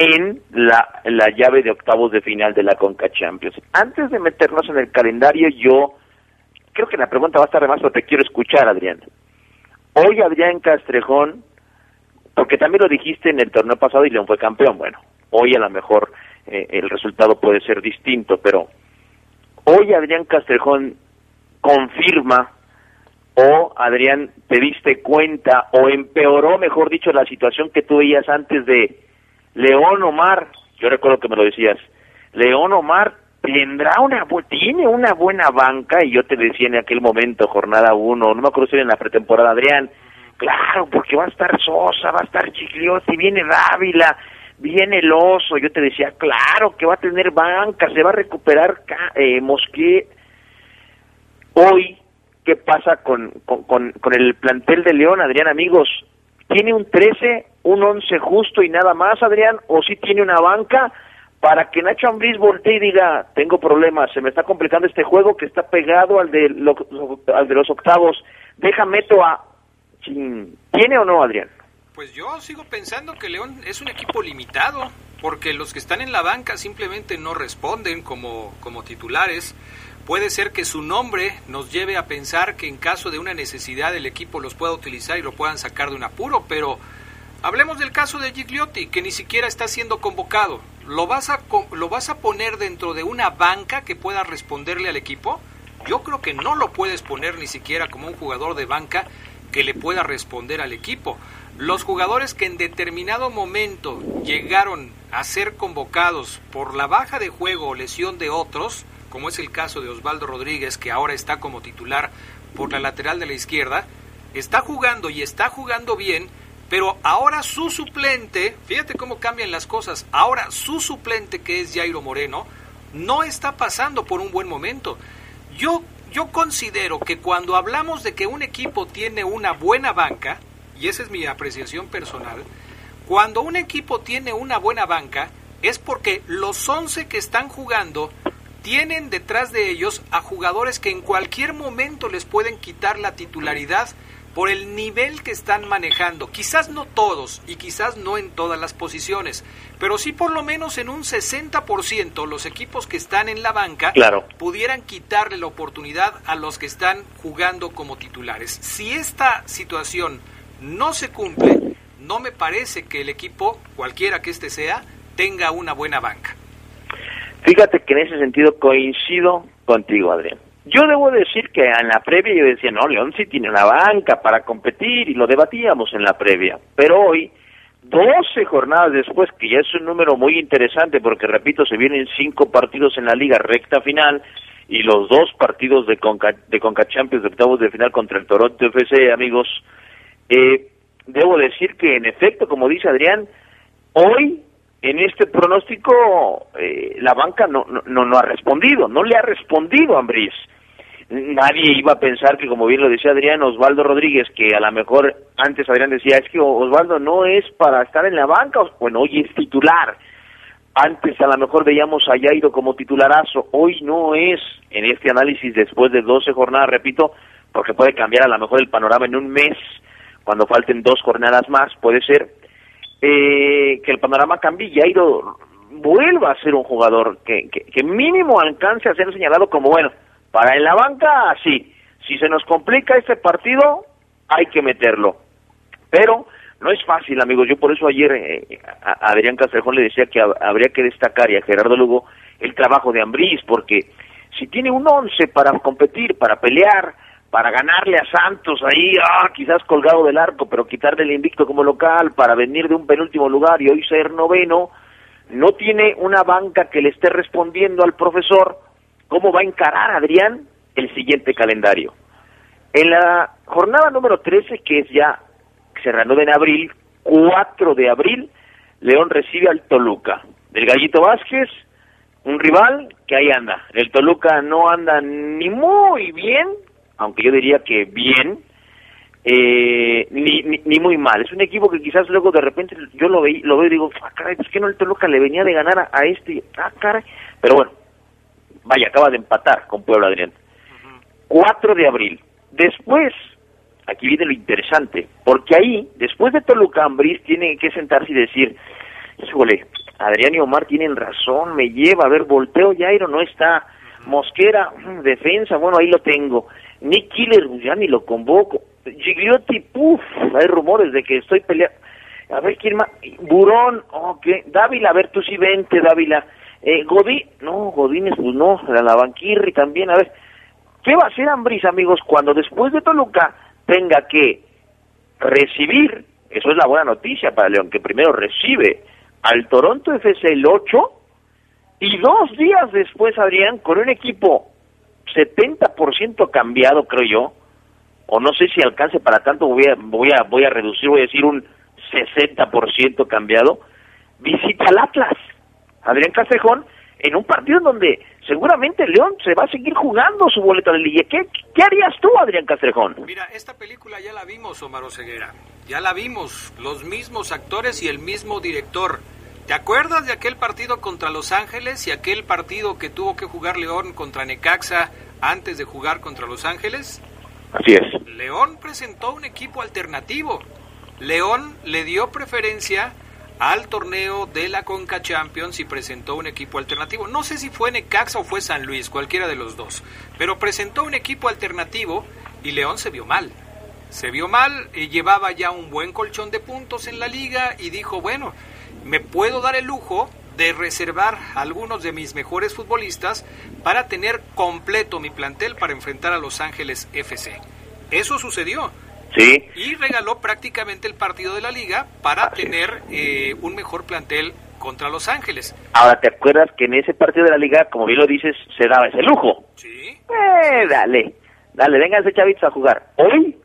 en la, la llave de octavos de final de la Conca Champions. Antes de meternos en el calendario, yo creo que la pregunta va a estar de más, pero te quiero escuchar, Adrián. Hoy Adrián Castrejón, porque también lo dijiste en el torneo pasado y León fue campeón, bueno, hoy a lo mejor eh, el resultado puede ser distinto, pero hoy Adrián Castrejón confirma o Adrián te diste cuenta o empeoró, mejor dicho, la situación que tú veías antes de León Omar, yo recuerdo que me lo decías, León Omar tendrá una tiene una buena banca y yo te decía en aquel momento, jornada uno, no me acuerdo si era en la pretemporada, Adrián, claro, porque va a estar Sosa, va a estar Chigliotti, viene Dávila, viene el Oso, yo te decía, claro que va a tener banca, se va a recuperar eh, Mosqué. Hoy, ¿qué pasa con, con, con el plantel de León, Adrián, amigos? ¿Tiene un 13, un 11 justo y nada más, Adrián? ¿O sí tiene una banca para que Nacho Ambriz voltee y diga, tengo problemas, se me está complicando este juego que está pegado al de, lo- al de los octavos, deja meto a... ¿Tiene o no, Adrián? Pues yo sigo pensando que León es un equipo limitado, porque los que están en la banca simplemente no responden como, como titulares. Puede ser que su nombre nos lleve a pensar que en caso de una necesidad el equipo los pueda utilizar y lo puedan sacar de un apuro, pero hablemos del caso de Gigliotti, que ni siquiera está siendo convocado. ¿Lo vas a, lo vas a poner dentro de una banca que pueda responderle al equipo? Yo creo que no lo puedes poner ni siquiera como un jugador de banca que le pueda responder al equipo. Los jugadores que en determinado momento llegaron a ser convocados por la baja de juego o lesión de otros, como es el caso de Osvaldo Rodríguez, que ahora está como titular por la lateral de la izquierda, está jugando y está jugando bien, pero ahora su suplente, fíjate cómo cambian las cosas, ahora su suplente que es Jairo Moreno, no está pasando por un buen momento. Yo, yo considero que cuando hablamos de que un equipo tiene una buena banca, y esa es mi apreciación personal, cuando un equipo tiene una buena banca es porque los 11 que están jugando tienen detrás de ellos a jugadores que en cualquier momento les pueden quitar la titularidad por el nivel que están manejando. Quizás no todos y quizás no en todas las posiciones, pero sí por lo menos en un 60% los equipos que están en la banca Claro. pudieran quitarle la oportunidad a los que están jugando como titulares. Si esta situación no se cumple, no me parece que el equipo, cualquiera que este sea, tenga una buena banca. Fíjate que en ese sentido coincido contigo, Adrián. Yo debo decir que en la previa yo decía, no, León sí tiene una banca para competir y lo debatíamos en la previa. Pero hoy, 12 jornadas después, que ya es un número muy interesante porque, repito, se vienen cinco partidos en la liga recta final y los dos partidos de Conca, de Conca de octavos de final contra el Toronto FC, amigos. Eh, debo decir que, en efecto, como dice Adrián, hoy en este pronóstico eh, la banca no, no, no ha respondido, no le ha respondido a Ambriz. Nadie iba a pensar que, como bien lo decía Adrián, Osvaldo Rodríguez, que a lo mejor antes Adrián decía, es que Osvaldo no es para estar en la banca, bueno, hoy es titular. Antes a lo mejor veíamos a Jairo como titularazo, hoy no es. En este análisis después de 12 jornadas, repito, porque puede cambiar a lo mejor el panorama en un mes, cuando falten dos jornadas más, puede ser eh, que el panorama cambie y Jairo vuelva a ser un jugador que, que, que mínimo alcance a ser señalado como, bueno, para en la banca, sí. Si se nos complica este partido, hay que meterlo. Pero no es fácil, amigos. Yo por eso ayer eh, a Adrián Castrejón le decía que habría que destacar y a Gerardo Lugo el trabajo de Ambriz, porque si tiene un once para competir, para pelear, para ganarle a Santos ahí, ah, quizás colgado del arco, pero quitarle el invicto como local, para venir de un penúltimo lugar y hoy ser noveno, no tiene una banca que le esté respondiendo al profesor, cómo va a encarar Adrián el siguiente calendario. En la jornada número 13, que es ya, se reanuda en abril, 4 de abril, León recibe al Toluca. Del Gallito Vázquez, un rival que ahí anda. El Toluca no anda ni muy bien, aunque yo diría que bien, eh, ni, ni, muy mal. Es un equipo que quizás luego de repente yo lo, ve, lo veo y digo, ah, caray, pues que no el Toluca le venía de ganar a, a este, ah, caray. Pero bueno, vaya, acaba de empatar con Puebla Adrián. 4 de abril. Después, aquí viene lo interesante, porque ahí, después de Toluca, Ambriz tiene que sentarse y decir, híjole, Adrián y Omar tienen razón, me lleva, a ver, volteo, Jairo no está, Mosquera, defensa, bueno, ahí lo tengo, Nick Killer, pues, ya ni lo convoco, Gigliotti, puff, hay rumores de que estoy peleando, a ver, ¿quién más? Burón, ok, Dávila, a ver, tú sí vente, Dávila, eh, Godín, no, Godínez, pues no, la Banquirri también, a ver, ¿qué va a hacer Ambris, amigos, cuando después de Toluca tenga que recibir, eso es la buena noticia para León, que primero recibe al Toronto FC el 8 y dos días después, Adrián, con un equipo 70% cambiado, creo yo, o no sé si alcance para tanto, voy a, voy a, voy a reducir, voy a decir un 60% cambiado, visita al Atlas. Adrián Castrejón en un partido donde seguramente León se va a seguir jugando su boleta de liga. ¿Qué, ¿Qué harías tú, Adrián Castrejón? Mira, esta película ya la vimos, Omar Oseguera. Ya la vimos, los mismos actores y el mismo director. ¿Te acuerdas de aquel partido contra Los Ángeles y aquel partido que tuvo que jugar León contra Necaxa antes de jugar contra Los Ángeles? Así es. León presentó un equipo alternativo. León le dio preferencia al torneo de la Conca Champions y presentó un equipo alternativo. No sé si fue Necaxa o fue San Luis, cualquiera de los dos, pero presentó un equipo alternativo y León se vio mal. Se vio mal, y llevaba ya un buen colchón de puntos en la liga y dijo, bueno, me puedo dar el lujo de reservar algunos de mis mejores futbolistas para tener completo mi plantel para enfrentar a Los Ángeles FC. Eso sucedió. Sí. Y regaló prácticamente el partido de la liga para tener eh, un mejor plantel contra Los Ángeles. Ahora, ¿te acuerdas que en ese partido de la liga, como bien lo dices, se daba ese lujo? Sí. Eh, dale, dale, vénganse chavitos a jugar. Hoy,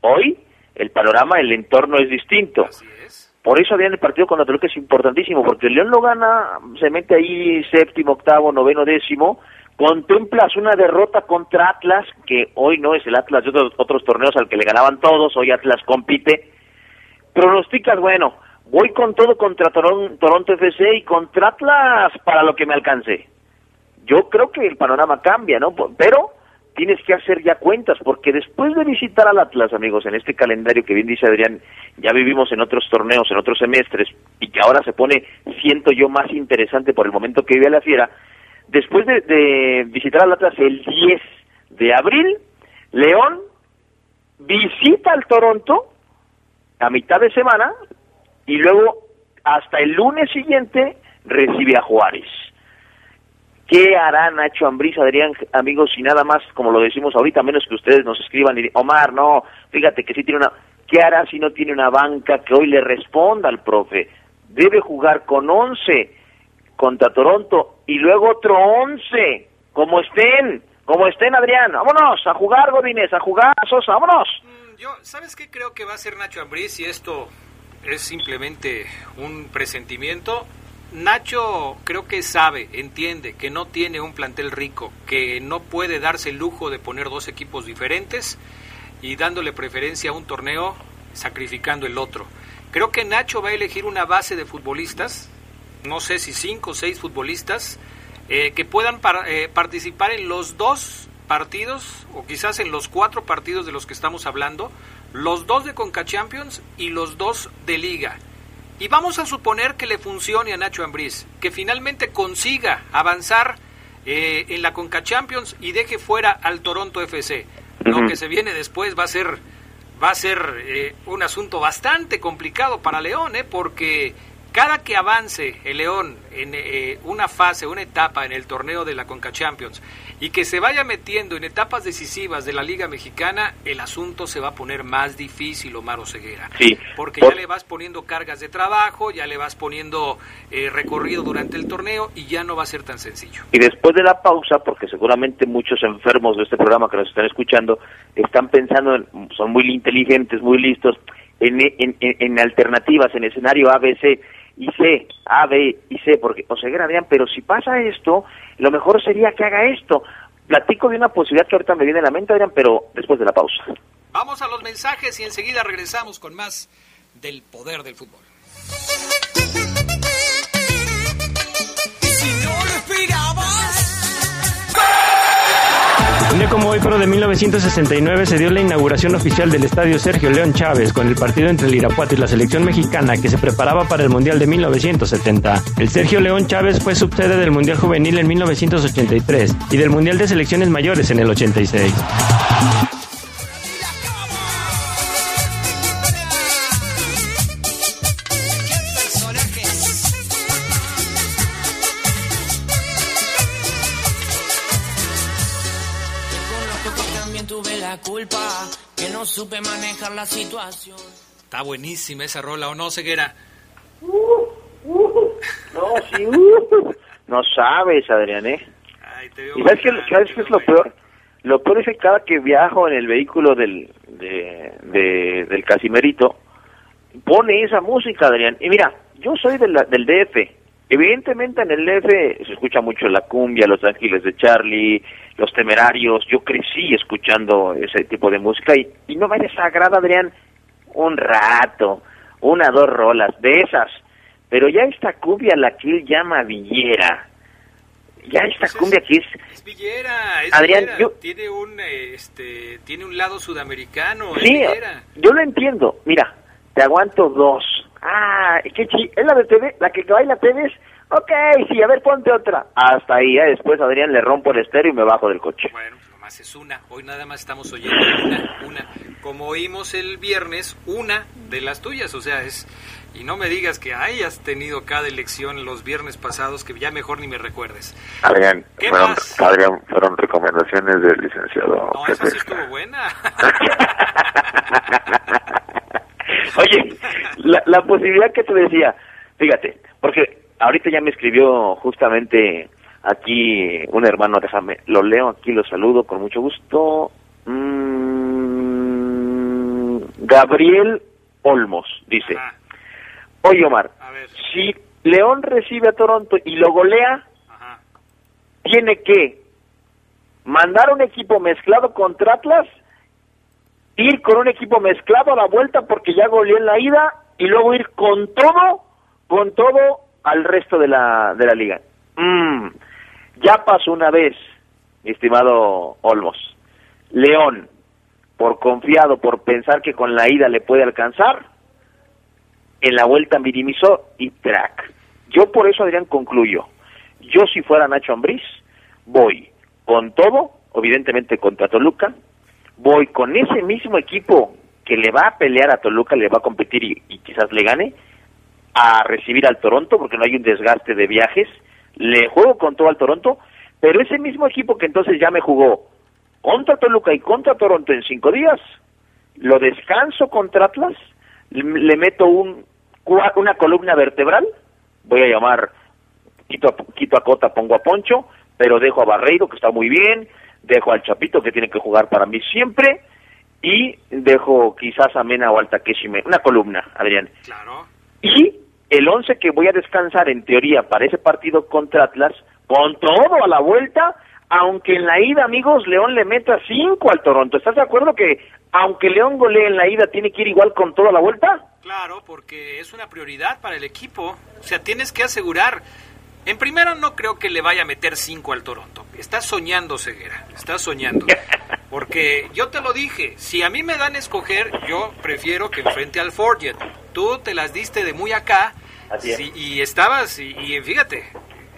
hoy, el panorama, el entorno es distinto. Así es. Por eso había el partido con Toluca es importantísimo, porque el León lo gana, se mete ahí séptimo, octavo, noveno, décimo, contemplas una derrota contra Atlas, que hoy no es el Atlas de otros, otros torneos al que le ganaban todos, hoy Atlas compite, pronosticas, bueno, voy con todo contra Toron, Toronto FC y contra Atlas para lo que me alcance. Yo creo que el panorama cambia, ¿no? Pero tienes que hacer ya cuentas, porque después de visitar al Atlas, amigos, en este calendario que bien dice Adrián, ya vivimos en otros torneos, en otros semestres, y que ahora se pone, siento yo, más interesante por el momento que vive la fiera, después de, de visitar al Atlas el 10 de abril, León visita al Toronto a mitad de semana y luego hasta el lunes siguiente recibe a Juárez. ¿Qué hará Nacho Ambriz, Adrián, amigos, y nada más, como lo decimos ahorita, menos que ustedes nos escriban y Omar, no, fíjate que sí tiene una... ¿Qué hará si no tiene una banca que hoy le responda al profe? Debe jugar con 11 contra Toronto y luego otro 11, como estén, como estén Adrián. Vámonos a jugar Godínez, a jugar Sosa, vámonos. Mm, Yo, ¿sabes qué creo que va a hacer Nacho Ambriz? Y esto es simplemente un presentimiento. Nacho creo que sabe, entiende que no tiene un plantel rico, que no puede darse el lujo de poner dos equipos diferentes y dándole preferencia a un torneo sacrificando el otro. Creo que Nacho va a elegir una base de futbolistas, no sé si cinco o seis futbolistas, eh, que puedan eh, participar en los dos partidos o quizás en los cuatro partidos de los que estamos hablando, los dos de Conca Champions y los dos de Liga. Y vamos a suponer que le funcione a Nacho Ambriz, que finalmente consiga avanzar eh, en la Conca Champions y deje fuera al Toronto FC. Lo que se viene después va a ser va a ser eh, un asunto bastante complicado para León, ¿eh? porque cada que avance el León en eh, una fase, una etapa en el torneo de la Conca Champions y que se vaya metiendo en etapas decisivas de la Liga Mexicana, el asunto se va a poner más difícil, Omar Ceguera. Sí. Porque Por- ya le vas poniendo cargas de trabajo, ya le vas poniendo eh, recorrido durante el torneo y ya no va a ser tan sencillo. Y después de la pausa, porque seguramente muchos enfermos de este programa que nos están escuchando están pensando, en- son muy inteligentes, muy listos, en, en, en- en alternativas, en escenario A, B, C y C, A, B y C, porque, o sea, Adrián, pero si pasa esto, lo mejor sería que haga esto. Platico de una posibilidad que ahorita me viene a la mente, Adrián, pero después de la pausa. Vamos a los mensajes y enseguida regresamos con más del poder del fútbol. Si no. Un día como hoy, pero de 1969, se dio la inauguración oficial del estadio Sergio León Chávez con el partido entre el Irapuato y la selección mexicana que se preparaba para el Mundial de 1970. El Sergio León Chávez fue subsede del Mundial Juvenil en 1983 y del Mundial de Selecciones Mayores en el 86. Supe manejar la situación. Está buenísima esa rola, ¿o no, Ceguera? No, sí, uh, no sabes, Adrián, ¿eh? Ay, te veo ¿Y sabes qué, bailando, sabes qué es lo peor? Lo peor es que cada que viajo en el vehículo del, de, de- del Casimerito, pone esa música, Adrián. Y mira, yo soy de la- del DF. Evidentemente en el DF se escucha mucho la cumbia, los ángeles de Charlie, los temerarios. Yo crecí escuchando ese tipo de música y, y no me desagrada, Adrián, un rato, una, dos rolas de esas. Pero ya esta cumbia, la que él llama villera, ya esta Pues es- cumbia que es Es Villera, es Adrián, Villera. yo- Tiene un, este, tiene un lado sudamericano, es Sí, Villera. yo lo entiendo. Mira, te aguanto dos. Ah, qué chi ¿Es la de TV? ¿La que baila TV? Ok, sí, a ver, ponte otra. Hasta ahí, ya después Adrián le rompo el estéreo y me bajo del coche. Bueno, nomás es una. Hoy nada más estamos oyendo una, una. Como oímos el viernes, una de las tuyas. O sea, es... Y no me digas que hayas tenido cada elección los viernes pasados que ya mejor ni me recuerdes. Adrián, ¿Qué fueron, más? Adrián, fueron recomendaciones del licenciado. No, esa sí estuvo buena. <laughs> <laughs> <laughs> Oye, la, la posibilidad que te decía, fíjate, porque ahorita ya me escribió justamente aquí un hermano, déjame, lo leo aquí, lo saludo con mucho gusto. Mm, Gabriel Olmos dice, Ajá, oye Omar, a ver, si León recibe a Toronto y lo golea, ajá. tiene que mandar un equipo mezclado contra Atlas, ir con un equipo mezclado a la vuelta porque ya goleó en la ida y luego ir con todo, con todo al resto de la, de la liga. Mm, ya pasó una vez, estimado Olmos. León, por confiado, por pensar que con la ida le puede alcanzar, en la vuelta minimizó y track. Yo por eso, Adrián, concluyo. Yo si fuera Nacho Ambriz, voy con todo, evidentemente contra Toluca, voy con ese mismo equipo que le va a pelear a Toluca, le va a competir y, quizás le gane, a recibir al Toronto, porque no hay un desgaste de viajes, le juego con todo al Toronto, pero ese mismo equipo que entonces ya me jugó contra Toluca y contra Toronto en cinco días, lo descanso contra Atlas, le, meto un, una columna vertebral, voy a llamar, quito a, quito a Cota, pongo a Poncho, pero dejo a Barreiro, que está muy bien, dejo al Chapito, que tiene que jugar para mí siempre, y dejo quizás a Mena o al Takeshi, una columna, Adrián. Claro. Y el 11 que voy a descansar en teoría para ese partido contra Atlas, con todo a la vuelta, aunque en la ida, amigos, León le meta 5 al Toronto. ¿Estás de acuerdo que aunque León golee en la ida, tiene que ir igual con toda la vuelta? Claro, porque es una prioridad para el equipo. O sea, tienes que asegurar. En primero, no creo que le vaya a meter 5 al Toronto. Estás soñando, Ceguera. Estás soñando. <laughs> Porque yo te lo dije, si a mí me dan a escoger, yo prefiero que enfrente al Forget. Tú te las diste de muy acá. Así es. sí, y estabas, y, y fíjate,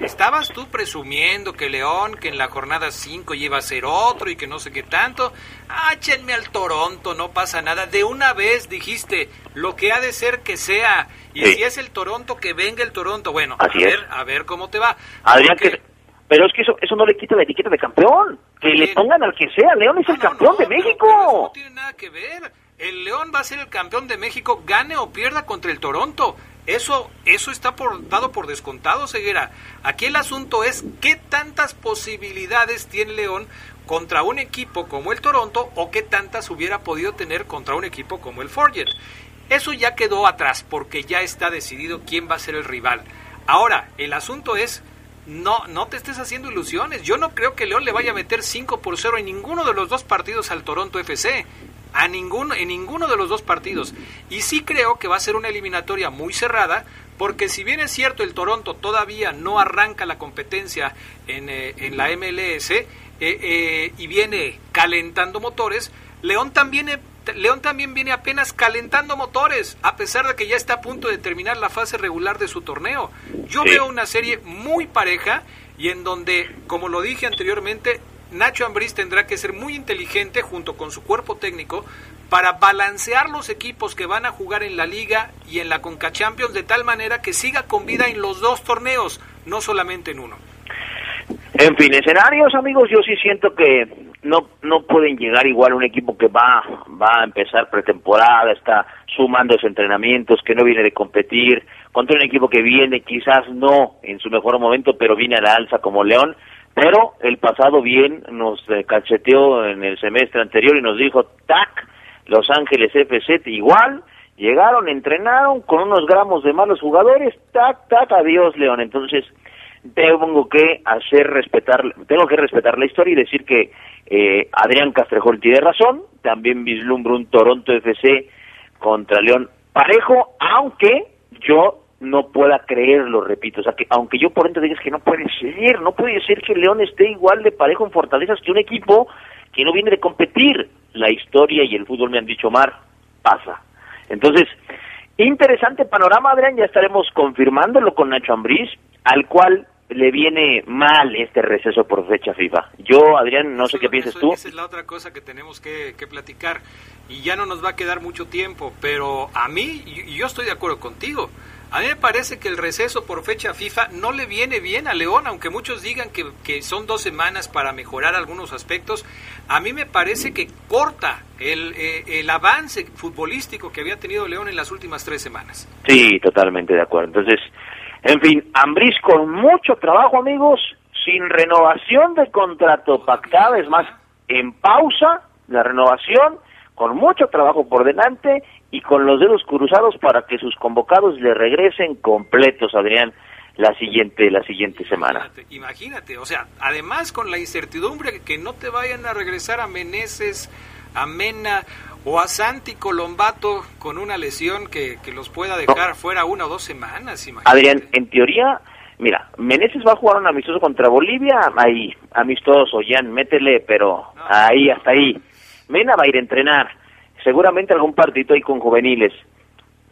estabas tú presumiendo que León, que en la jornada 5 iba a ser otro y que no sé qué tanto. Áchenme al Toronto, no pasa nada. De una vez dijiste lo que ha de ser que sea. Y Sí. si es el Toronto, que venga el Toronto. Bueno, a ver, es. a ver cómo te va. Adrián, Porque- que, pero es que eso, eso no le quita la etiqueta de campeón. Que le pongan al que sea, León es el campeón de eso México. no tiene nada que ver. El León va a ser el campeón de México, gane o pierda contra el Toronto. Eso, eso está por, dado por descontado, Ceguera. Aquí el asunto es qué tantas posibilidades tiene León contra un equipo como el Toronto o qué tantas hubiera podido tener contra un equipo como el Forget. Eso ya quedó atrás porque ya está decidido quién va a ser el rival. Ahora, el asunto es no, no te estés haciendo ilusiones. Yo no creo que León le vaya a meter 5 por 0 en ninguno de los dos partidos al Toronto FC. A ninguno, en ninguno de los dos partidos. Y sí creo que va a ser una eliminatoria muy cerrada, porque si bien es cierto el Toronto todavía no arranca la competencia en, eh, en la MLS eh, eh, y viene calentando motores, León también, eh, León también viene apenas calentando motores, a pesar de que ya está a punto de terminar la fase regular de su torneo. Yo Sí. veo una serie muy pareja y en donde, como lo dije anteriormente, Nacho Ambriz tendrá que ser muy inteligente junto con su cuerpo técnico para balancear los equipos que van a jugar en la liga y en la Conca Champions de tal manera que siga con vida en los dos torneos, no solamente en uno. En fin, escenarios, amigos, yo sí siento que no no pueden llegar igual un equipo que va va a empezar pretemporada, está sumando sus entrenamientos, que no viene de competir, contra un equipo que viene quizás no en su mejor momento, pero viene a la alza como León, pero el pasado bien nos eh, cacheteó en el semestre anterior y nos dijo, tac, Los Ángeles FC igual, llegaron, entrenaron con unos gramos de malos jugadores, tac, tac, adiós León, entonces tengo que hacer respetar, tengo que respetar la historia y decir que eh, Adrián Castrejón tiene razón, también vislumbro un Toronto FC contra León parejo, aunque yo no pueda creerlo, repito, o sea que aunque yo por dentro digas que no puede ser, no puede ser que León esté igual de parejo en fortalezas que un equipo que no viene de competir, la historia y el fútbol me han dicho Mar, pasa. Entonces, interesante panorama, Adrián, ya estaremos confirmándolo con Nacho Ambriz, al cual le viene mal este receso por fecha FIFA. Yo, Adrián, no sé qué piensas Eso- tú. Esa es la otra cosa que tenemos que, que platicar. Y ya no nos va a quedar mucho tiempo, pero a mí, y yo estoy de acuerdo contigo. A mí me parece que el receso por fecha FIFA no le viene bien a León, aunque muchos digan que, que son dos semanas para mejorar algunos aspectos. A mí me parece que corta el, eh, el avance futbolístico que había tenido León en las últimas tres semanas. Sí, totalmente de acuerdo. Entonces, en fin, Ambriz con mucho trabajo, amigos, sin renovación de contrato pactada, es más, en pausa la renovación, con mucho trabajo por delante y con los dedos cruzados para que sus convocados le regresen completos, Adrián, la siguiente la siguiente semana. Imagínate, imagínate, o sea, además con la incertidumbre que no te vayan a regresar a Meneses, a Mena o a Santi Colombato con una lesión que, que los pueda dejar fuera una o dos semanas, imagínate. Adrián, en teoría, mira, Meneses va a jugar un amistoso contra Bolivia, ahí, amistoso, Jan, métele, pero ahí, hasta ahí. Mena va a ir a entrenar, seguramente algún partito ahí con juveniles.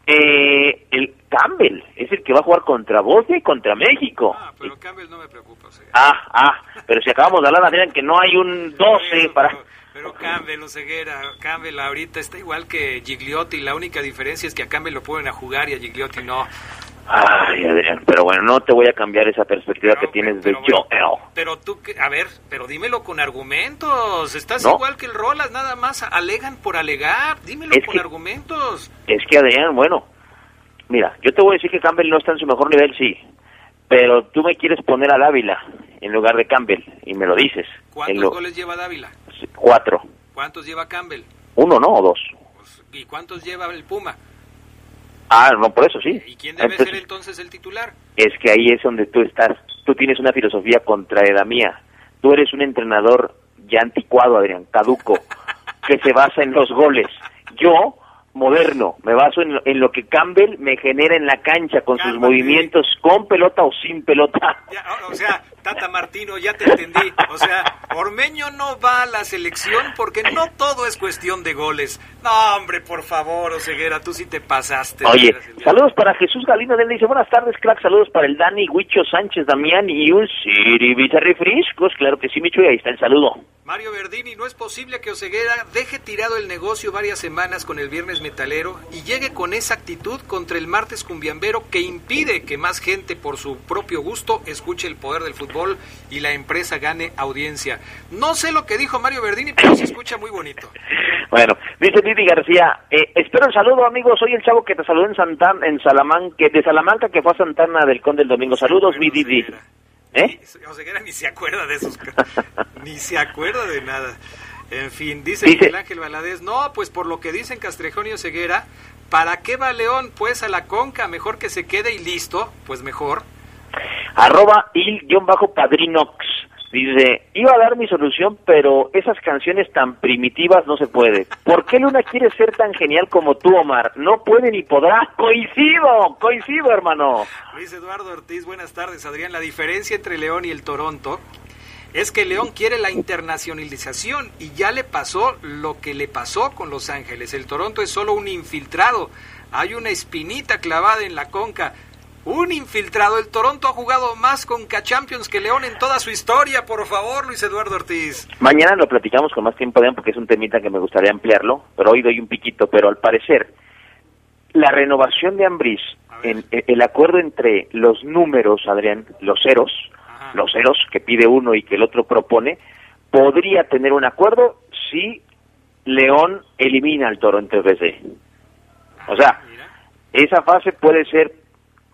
Eh, el Campbell es el que va a jugar contra Bosnia y contra México. Ah, pero Campbell no me preocupa, o sea. Ah, ah, pero si acabamos de hablar, Adrián, que no hay un 12 para... Pero, Campbell, Oseguera, Campbell ahorita está igual que Gigliotti, la única diferencia es que a Campbell lo pueden a jugar y a Gigliotti no. Ay, Adrián, pero bueno, no te voy a cambiar esa perspectiva que tienes de pero Joel. Pero tú, a ver, pero dímelo con argumentos. Estás No. igual que el Rolas, nada más alegan por alegar. Dímelo Es con que- argumentos. Es que Adrián, bueno, mira, yo te voy a decir que Campbell no está en su mejor nivel, sí, pero tú me quieres poner al Ávila en lugar de Campbell y me lo dices. ¿Cuántos lo- goles lleva Dávila? Cuatro. ¿Cuántos lleva Campbell? Uno, ¿no? O dos. ¿Y cuántos lleva el Puma? Ah, no, por eso sí. ¿Y quién debe Entonces, ser entonces el titular? Es que ahí es donde tú estás. Tú tienes una filosofía contraria a la mía. Tú eres un entrenador ya anticuado, Adrián, caduco, <laughs> que se basa en los goles. Yo, moderno, me baso en, lo- en lo que Campbell me genera en la cancha con sus movimientos con pelota o sin pelota. Ya, o- o sea, Tata Martino, ya te entendí. O sea, Ormeño no va a la selección porque no todo es cuestión de goles. No, hombre, por favor, Oseguera, tú sí te pasaste. Oye, saludos para Jesús Galindo, él dice, buenas tardes, crack, saludos para el Dani, Huicho Sánchez, Damián y un Sirivita Refrescos, claro que sí, Micho, y ahí está el saludo. Mario Verdini, no es posible que Oseguera deje tirado el negocio varias semanas con el viernes metalero y llegue con esa actitud contra el martes cumbiambero que impide que más gente por su propio gusto escuche el poder del fútbol y la empresa gane audiencia. No sé lo que dijo Mario Verdini, pero se escucha muy bonito. Bueno, dice Vivi García, eh, espero el saludo, amigos, soy el chavo que te saludó en Santana, en Salamanca, que- de Salamanca, que fue a Santana del Conde el domingo. Saludos, mi Vivi. ¿Eh? Oseguera ni se acuerda de esos... <laughs> ni se acuerda de nada. En fin, dice, Dice- Miguel Ángel Valadez, no, pues por lo que dicen Castrejón y Oseguera, ¿para qué va León? Pues a la conca, mejor que se quede y listo, pues mejor. Arroba il-padrinox. Dice, iba a dar mi solución, pero esas canciones tan primitivas no se puede. ¿Por qué Luna quiere ser tan genial como tú, Omar? No puede ni podrá. Coincido, coincido, hermano. Luis Eduardo Ortiz, buenas tardes, Adrián. La diferencia entre León y el Toronto es que León quiere la internacionalización y ya le pasó lo que le pasó con Los Ángeles. El Toronto es solo un infiltrado. Hay una espinita clavada en la conca. Un infiltrado. El Toronto ha jugado más con Champions que León en toda su historia. Por favor, Luis Eduardo Ortiz. Mañana lo platicamos con más tiempo, Adrián, porque es un temita que me gustaría ampliarlo, pero hoy doy un piquito. Pero al parecer, la renovación de Ambris, en, en- el acuerdo entre los números, Adrián, los ceros, los ceros que pide uno y que el otro propone, podría tener un acuerdo si León elimina al Toronto FC. O sea, esa fase puede ser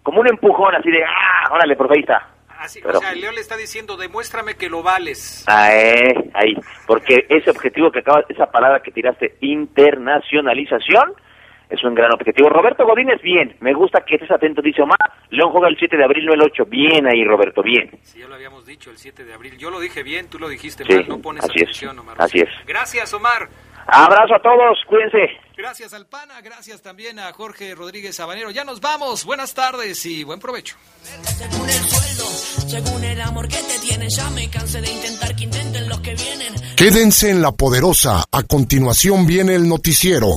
como un empujón así de, ah, órale, por ahí está. Así, Pero- o sea, el León le está diciendo, demuéstrame que lo vales. Ah, eh, ahí, porque ese objetivo que acaba, esa palabra que tiraste, internacionalización, es un gran objetivo. Roberto Godínez, bien, me gusta que estés atento, dice Omar. León juega el 7 de abril, no el 8. Bien ahí, Roberto, bien. Sí, ya lo habíamos dicho, el 7 de abril. Yo lo dije bien, tú lo dijiste Sí, mal, no pones así atención, Omar. así es. Gracias, Omar. Abrazo a todos, cuídense. Gracias al PANA, gracias también a Jorge Rodríguez Sabanero. Ya nos vamos, buenas tardes y buen provecho. Según el sueldo, según el amor que te tienen, ya me cansé de intentar que intenten los que vienen. Quédense en la poderosa. A continuación viene el noticiero.